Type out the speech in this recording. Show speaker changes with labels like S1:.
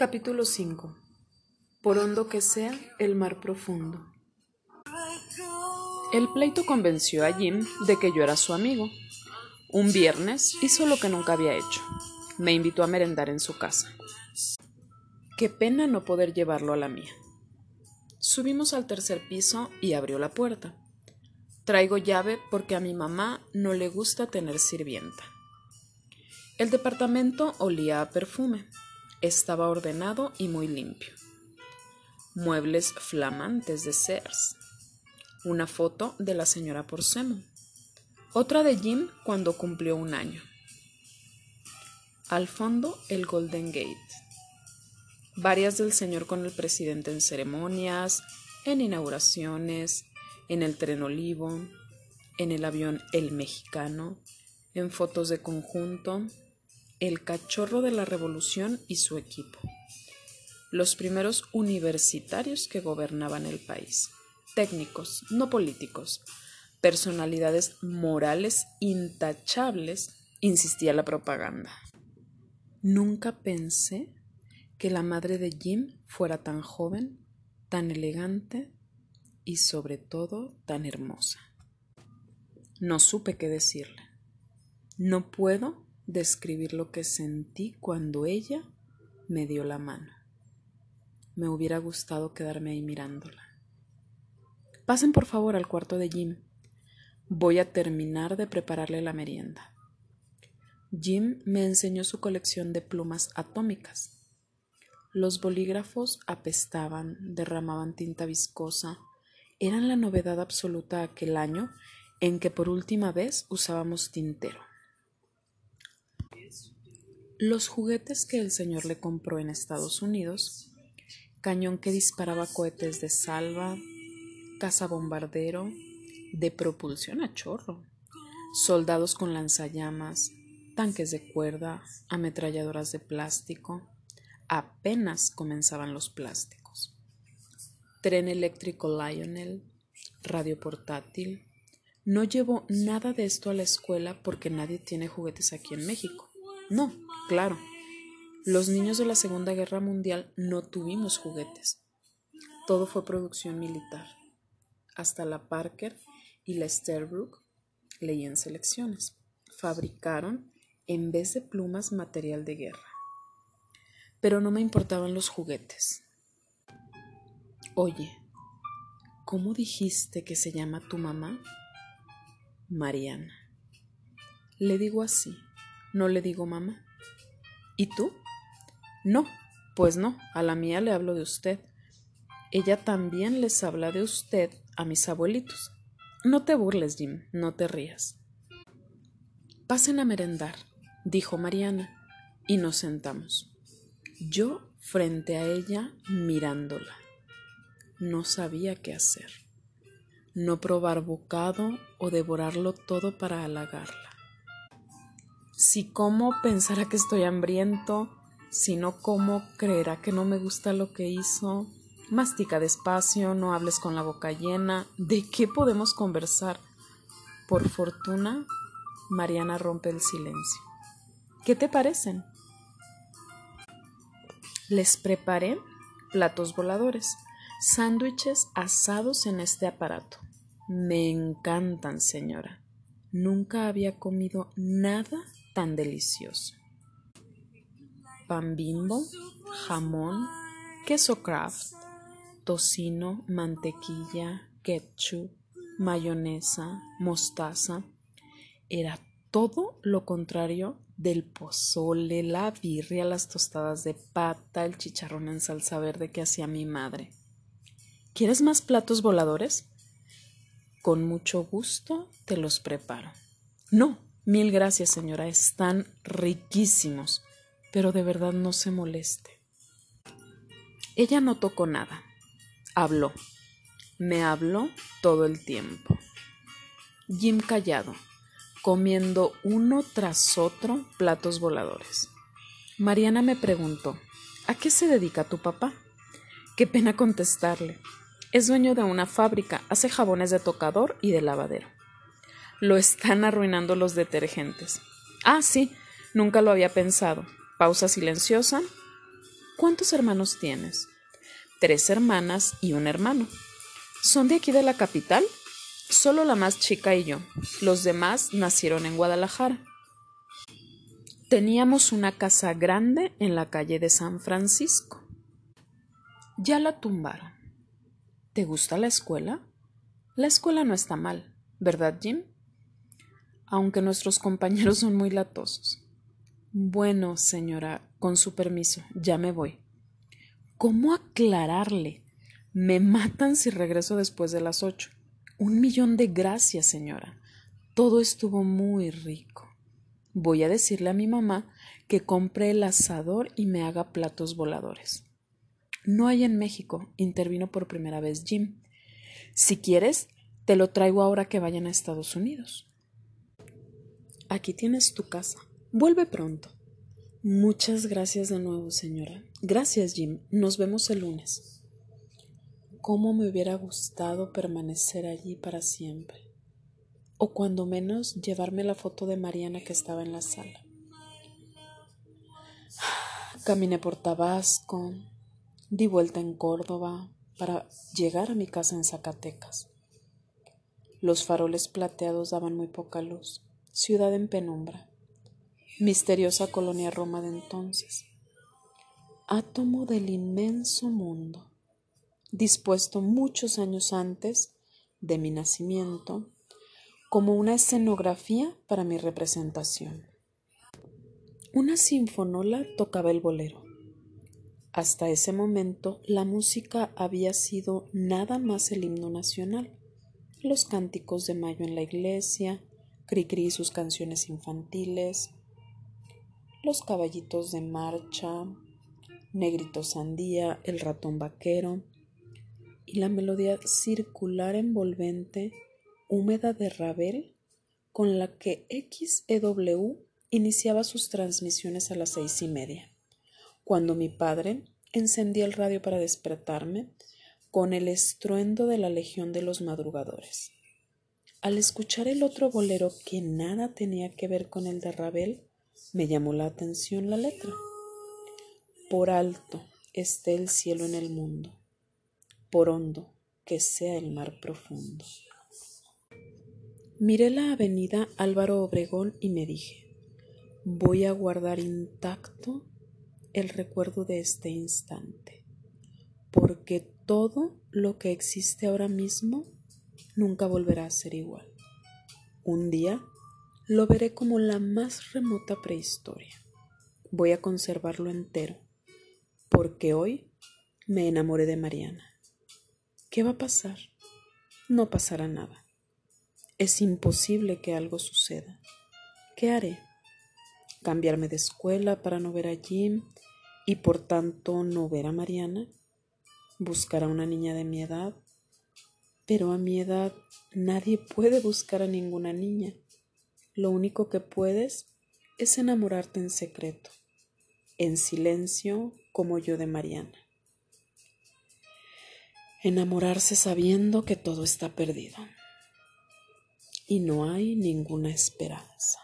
S1: Capítulo 5 Por hondo que sea el mar profundo. El pleito convenció a Jim de que yo era su amigo. Un viernes hizo lo que nunca había hecho. Me invitó a merendar en su casa. Qué pena no poder llevarlo a la mía. Subimos al tercer piso y abrió la puerta. Traigo llave porque a mi mamá no le gusta tener sirvienta. El departamento olía a perfume. Estaba ordenado y muy limpio. Muebles flamantes de Sears. Una foto de la señora Porcemo. Otra de Jim cuando cumplió un año. Al fondo el Golden Gate. Varias del señor con el presidente en ceremonias, en inauguraciones, en el tren olivo, en el avión El Mexicano, en fotos de conjunto, el cachorro de la revolución y su equipo, los primeros universitarios que gobernaban el país, técnicos, no políticos, personalidades morales intachables, insistía la propaganda. Nunca pensé que la madre de Jim fuera tan joven, tan elegante y sobre todo tan hermosa. No supe qué decirle. No puedo describir lo que sentí cuando ella me dio la mano. Me hubiera gustado quedarme ahí mirándola. Pasen por favor al cuarto de Jim. Voy a terminar de prepararle la merienda. Jim me enseñó su colección de plumas atómicas. Los bolígrafos apestaban, derramaban tinta viscosa, eran la novedad absoluta aquel año en que por última vez usábamos tintero. Los juguetes que el señor le compró en Estados Unidos, cañón que disparaba cohetes de salva, cazabombardero, de propulsión a chorro, soldados con lanzallamas, tanques de cuerda, ametralladoras de plástico, apenas comenzaban los plásticos. Tren eléctrico Lionel, radio portátil. No llevo nada de esto a la escuela porque nadie tiene juguetes aquí en México. No, claro. Los niños de la Segunda Guerra Mundial no tuvimos juguetes. Todo fue producción militar. Hasta la Parker y la Sterbrook leían selecciones. Fabricaron, en vez de plumas, material de guerra. Pero no me importaban los juguetes. Oye, ¿cómo dijiste que se llama tu mamá? Mariana. Le digo así. No le digo mamá. ¿Y tú? No, pues no, a la mía le hablo de usted. Ella también les habla de usted a mis abuelitos. No te burles, Jim, no te rías. Pasen a merendar, dijo Mariana, y nos sentamos. Yo frente a ella mirándola. No sabía qué hacer. No probar bocado o devorarlo todo para halagarla. Si como pensará que estoy hambriento, si no como creerá que no me gusta lo que hizo. Mastica despacio, no hables con la boca llena. ¿De qué podemos conversar? Por fortuna, Mariana rompe el silencio. ¿Qué te parecen? Les preparé platos voladores, sándwiches asados en este aparato. Me encantan, señora. Nunca había comido nada tan delicioso. Pan bimbo, jamón, queso craft, tocino, mantequilla, ketchup, mayonesa, mostaza. Era todo lo contrario del pozole, la birria, las tostadas de pata, el chicharrón en salsa verde que hacía mi madre. ¿Quieres más platos voladores? Con mucho gusto te los preparo. No, Mil gracias, señora, están riquísimos, pero de verdad no se moleste. Ella no tocó nada. Habló. Me habló todo el tiempo. Jim callado, comiendo uno tras otro platos voladores. Mariana me preguntó, ¿a qué se dedica tu papá? Qué pena contestarle. Es dueño de una fábrica, hace jabones de tocador y de lavadero. Lo están arruinando los detergentes. Ah, sí, nunca lo había pensado. Pausa silenciosa. ¿Cuántos hermanos tienes? Tres hermanas y un hermano. ¿Son de aquí de la capital? Solo la más chica y yo. Los demás nacieron en Guadalajara. Teníamos una casa grande en la calle de San Francisco. Ya la tumbaron. ¿Te gusta la escuela? La escuela no está mal, ¿verdad, Jim? Aunque nuestros compañeros son muy latosos. Bueno, señora, con su permiso, ya me voy. ¿Cómo aclararle? Me matan si regreso después de las ocho. Un millón de gracias, señora. Todo estuvo muy rico. Voy a decirle a mi mamá que compre el asador y me haga platos voladores. No hay en México, intervino por primera vez Jim. Si quieres, te lo traigo ahora que vayan a Estados Unidos. Aquí tienes tu casa. Vuelve pronto. Muchas gracias de nuevo, señora. Gracias, Jim. Nos vemos el lunes. ¿Cómo me hubiera gustado permanecer allí para siempre? o cuando menos llevarme la foto de Mariana que estaba en la sala. Caminé por Tabasco, di vuelta en Córdoba para llegar a mi casa en Zacatecas. Los faroles plateados daban muy poca luz, ciudad en penumbra, misteriosa colonia Roma de entonces, átomo del inmenso mundo, dispuesto muchos años antes de mi nacimiento como una escenografía para mi representación. Una sinfonola tocaba el bolero. Hasta ese momento la música había sido nada más el himno nacional, los cánticos de mayo en la iglesia, Cricri y sus canciones infantiles, los caballitos de marcha, Negrito Sandía, el ratón vaquero y la melodía circular envolvente húmeda de Ravel con la que XEW iniciaba sus transmisiones a las seis y media, cuando mi padre encendía el radio para despertarme con el estruendo de la legión de los madrugadores. Al escuchar el otro bolero que nada tenía que ver con el de Ravel, me llamó la atención la letra. Por alto esté el cielo en el mundo, por hondo que sea el mar profundo. Miré la avenida Álvaro Obregón y me dije, voy a guardar intacto el recuerdo de este instante, porque todo lo que existe ahora mismo nunca volverá a ser igual. Un día lo veré como la más remota prehistoria. Voy a conservarlo entero, porque hoy me enamoré de Mariana. ¿Qué va a pasar? No pasará nada. Es imposible que algo suceda. ¿Qué haré? ¿Cambiarme de escuela para no ver a Jim y por tanto no ver a Mariana? ¿Buscar a una niña de mi edad? Pero a mi edad nadie puede buscar a ninguna niña. Lo único que puedes es enamorarte en secreto, en silencio como yo de Mariana. Enamorarse sabiendo que todo está perdido y no hay ninguna esperanza.